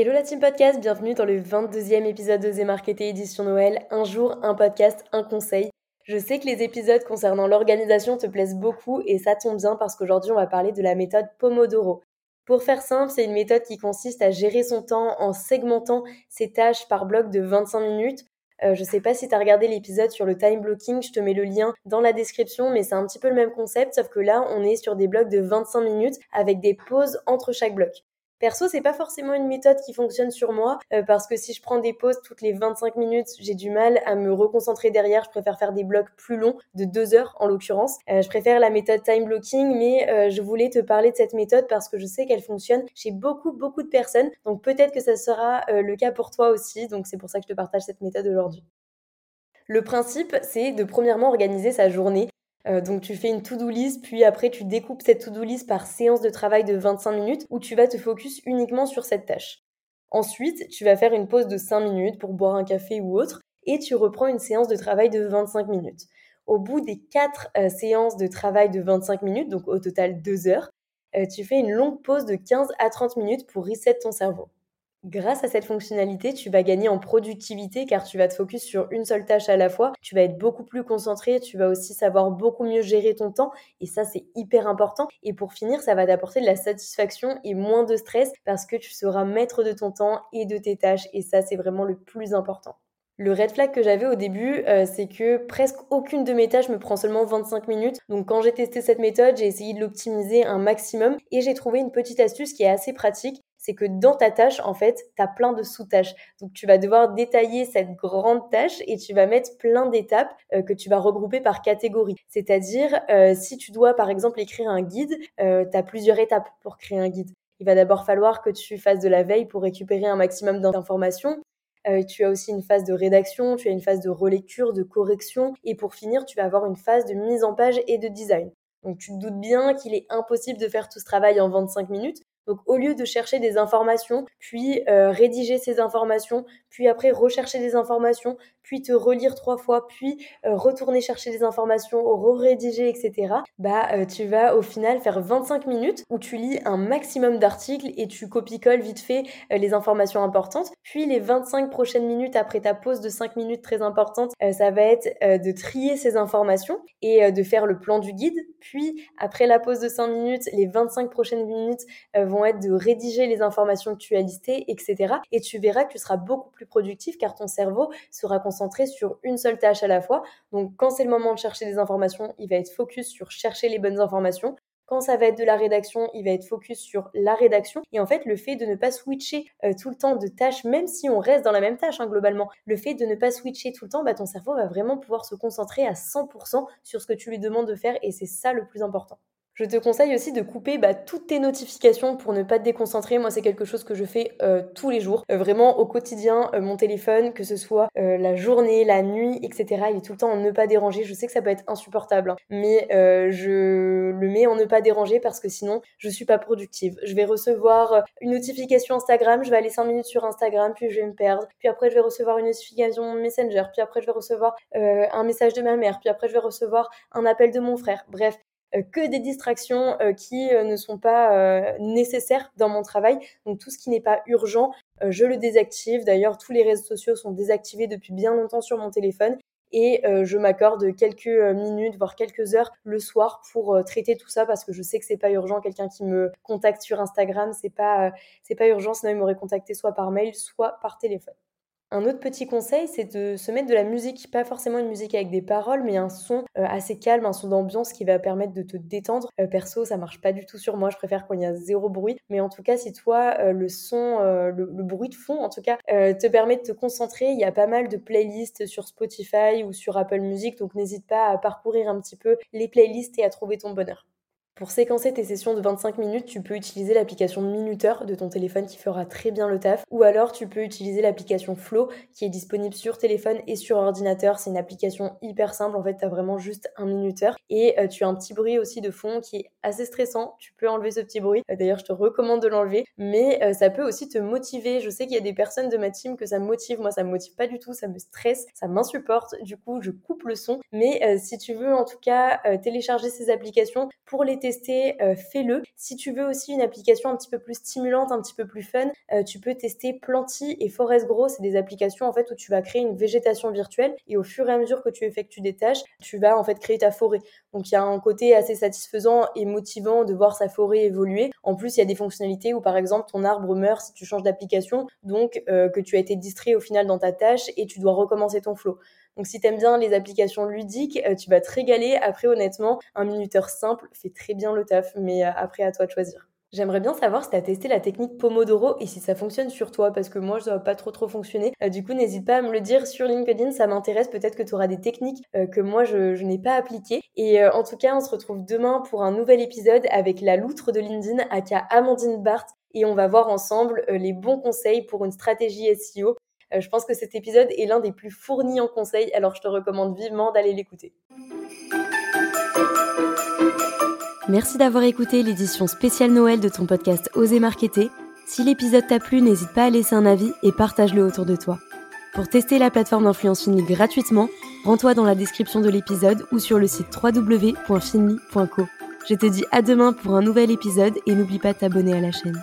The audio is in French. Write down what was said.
Hello la team podcast, bienvenue dans le 22e épisode de Marketing édition Noël. Un jour, un podcast, un conseil. Je sais que les épisodes concernant l'organisation te plaisent beaucoup et ça tombe bien parce qu'aujourd'hui on va parler de la méthode Pomodoro. Pour faire simple, c'est une méthode qui consiste à gérer son temps en segmentant ses tâches par bloc de 25 minutes. Euh, je sais pas si tu as regardé l'épisode sur le time blocking, je te mets le lien dans la description, mais c'est un petit peu le même concept, sauf que là, on est sur des blocs de 25 minutes avec des pauses entre chaque bloc. Perso, c'est pas forcément une méthode qui fonctionne sur moi euh, parce que si je prends des pauses toutes les 25 minutes, j'ai du mal à me reconcentrer derrière. Je préfère faire des blocs plus longs, de deux heures en l'occurrence. Euh, je préfère la méthode time blocking, mais euh, je voulais te parler de cette méthode parce que je sais qu'elle fonctionne chez beaucoup, beaucoup de personnes. Donc peut-être que ça sera le cas pour toi aussi. Donc c'est pour ça que je te partage cette méthode aujourd'hui. Le principe, c'est de premièrement organiser sa journée. Euh, donc tu fais une to-do list, puis après tu découpes cette to-do list par séance de travail de 25 minutes où tu vas te focus uniquement sur cette tâche. Ensuite, tu vas faire une pause de 5 minutes pour boire un café ou autre et tu reprends une séance de travail de 25 minutes. Au bout des 4 euh, séances de travail de 25 minutes, donc au total 2 heures, euh, tu fais une longue pause de 15 à 30 minutes pour reset ton cerveau. Grâce à cette fonctionnalité, tu vas gagner en productivité car tu vas te focus sur une seule tâche à la fois, tu vas être beaucoup plus concentré, tu vas aussi savoir beaucoup mieux gérer ton temps et ça c'est hyper important. Et pour finir, ça va t'apporter de la satisfaction et moins de stress parce que tu seras maître de ton temps et de tes tâches et ça c'est vraiment le plus important. Le red flag que j'avais au début, euh, c'est que presque aucune de mes tâches me prend seulement 25 minutes. Donc quand j'ai testé cette méthode, j'ai essayé de l'optimiser un maximum et j'ai trouvé une petite astuce qui est assez pratique c'est que dans ta tâche, en fait, tu as plein de sous-tâches. Donc, tu vas devoir détailler cette grande tâche et tu vas mettre plein d'étapes euh, que tu vas regrouper par catégorie. C'est-à-dire, euh, si tu dois, par exemple, écrire un guide, euh, tu as plusieurs étapes pour créer un guide. Il va d'abord falloir que tu fasses de la veille pour récupérer un maximum d'informations. tu as aussi une phase de rédaction, tu as une phase de relecture, de correction, et pour finir, tu vas avoir une phase de mise en page et de design. Donc tu te doutes bien qu'il est impossible de faire tout ce travail en 25 minutes. Donc au lieu de chercher des informations, puis euh, rédiger ces informations, puis après rechercher des informations, puis te relire trois fois, puis euh, retourner chercher des informations, re-rédiger, etc., bah euh, tu vas au final faire 25 minutes où tu lis un maximum d'articles et tu copie-colles vite fait les informations importantes. Puis les 25 prochaines minutes après ta pause de 5 minutes très importante, ça va être de trier ces informations et de faire le plan du guide. Puis après la pause de 5 minutes, les 25 prochaines minutes vont être de rédiger les informations que tu as listées, etc. Et tu verras que tu seras beaucoup plus productif car ton cerveau sera concentré sur une seule tâche à la fois. Donc quand c'est le moment de chercher des informations, il va être focus sur chercher les bonnes informations. Quand ça va être de la rédaction, il va être focus sur la rédaction. Et en fait, le fait de ne pas switcher euh, tout le temps de tâches, même si on reste dans la même tâche hein, globalement, le fait de ne pas switcher tout le temps, bah, ton cerveau va vraiment pouvoir se concentrer à 100% sur ce que tu lui demandes de faire. Et c'est ça le plus important. Je te conseille aussi de couper bah, toutes tes notifications pour ne pas te déconcentrer. Moi, c'est quelque chose que je fais euh, tous les jours, euh, vraiment au quotidien. Euh, mon téléphone, que ce soit la journée, la nuit, etc., il est tout le temps en ne pas déranger. Je sais que ça peut être insupportable, hein, mais je le mets en ne pas déranger parce que sinon, je suis pas productive. Je vais recevoir une notification Instagram, je vais aller 5 minutes sur Instagram, puis je vais me perdre. Puis après, je vais recevoir une notification Messenger, puis après, je vais recevoir un message de ma mère, puis après, je vais recevoir un appel de mon frère. Bref, que des distractions euh, qui euh, ne sont pas nécessaires dans mon travail. Donc tout ce qui n'est pas urgent, je le désactive. D'ailleurs, tous les réseaux sociaux sont désactivés depuis bien longtemps sur mon téléphone et je m'accorde quelques minutes voire quelques heures le soir pour traiter tout ça parce que je sais que c'est pas urgent quelqu'un qui me contacte sur Instagram c'est pas c'est pas urgent sinon il m'aurait contacté soit par mail soit par téléphone. Un autre petit conseil, c'est de se mettre de la musique, pas forcément une musique avec des paroles, mais un son euh, assez calme, un son d'ambiance qui va permettre de te détendre. Euh, perso, ça marche pas du tout sur moi, je préfère quand y a zéro bruit. Mais en tout cas, si toi, euh, le son, le, bruit de fond, en tout cas, te permet de te concentrer, il y a pas mal de playlists sur Spotify ou sur Apple Music, donc n'hésite pas à parcourir un petit peu les playlists et à trouver ton bonheur. Pour séquencer tes sessions de 25 minutes, tu peux utiliser l'application Minuteur de ton téléphone qui fera très bien le taf. Ou alors tu peux utiliser l'application Flow qui est disponible sur téléphone et sur ordinateur. C'est une application hyper simple. En fait, tu as vraiment juste un minuteur. Et euh, tu as un petit bruit aussi de fond qui est assez stressant. Tu peux enlever ce petit bruit. Euh, d'ailleurs, je te recommande de l'enlever. Mais euh, ça peut aussi te motiver. Je sais qu'il y a des personnes de ma team que ça motive. Moi, ça me motive pas du tout. Ça me stresse. Ça m'insupporte. Du coup, je coupe le son. Mais si tu veux en tout cas télécharger ces applications pour les tester, euh, fais-le. Si tu veux aussi une application un petit peu plus stimulante, un petit peu plus fun, euh, tu peux tester Planty et Forest Grow. C'est des applications en fait où tu vas créer une végétation virtuelle et au fur et à mesure que tu effectues des tâches, tu vas en fait créer ta forêt. Donc il y a un côté assez satisfaisant et motivant de voir sa forêt évoluer. En plus, il y a des fonctionnalités où par exemple ton arbre meurt si tu changes d'application, donc euh, que tu as été distrait au final dans ta tâche et tu dois recommencer ton flow. Donc si t'aimes bien les applications ludiques, euh, tu vas te régaler. Après, honnêtement, un minuteur simple fait très bien le taf, mais euh, après à toi de choisir. J'aimerais bien savoir si tu as testé la technique Pomodoro et si ça fonctionne sur toi parce que moi, ça va pas trop trop fonctionner. Euh, du coup, n'hésite pas à me le dire sur LinkedIn, ça m'intéresse. Peut-être que tu auras des techniques que moi, je, n'ai pas appliquées. Et en tout cas, on se retrouve demain pour un nouvel épisode avec la loutre de LinkedIn, aka Amandine Barthes. Et on va voir ensemble les bons conseils pour une stratégie SEO je pense que cet épisode est l'un des plus fournis en conseils, alors je te recommande vivement d'aller l'écouter. Merci d'avoir écouté l'édition spéciale Noël de ton podcast Oser Marketer. Si l'épisode t'a plu, n'hésite pas à laisser un avis et partage-le autour de toi. Pour tester la plateforme d'influence Finly gratuitement, rends-toi dans la description de l'épisode ou sur le site www.finly.co. Je te dis à demain pour un nouvel épisode et n'oublie pas de t'abonner à la chaîne.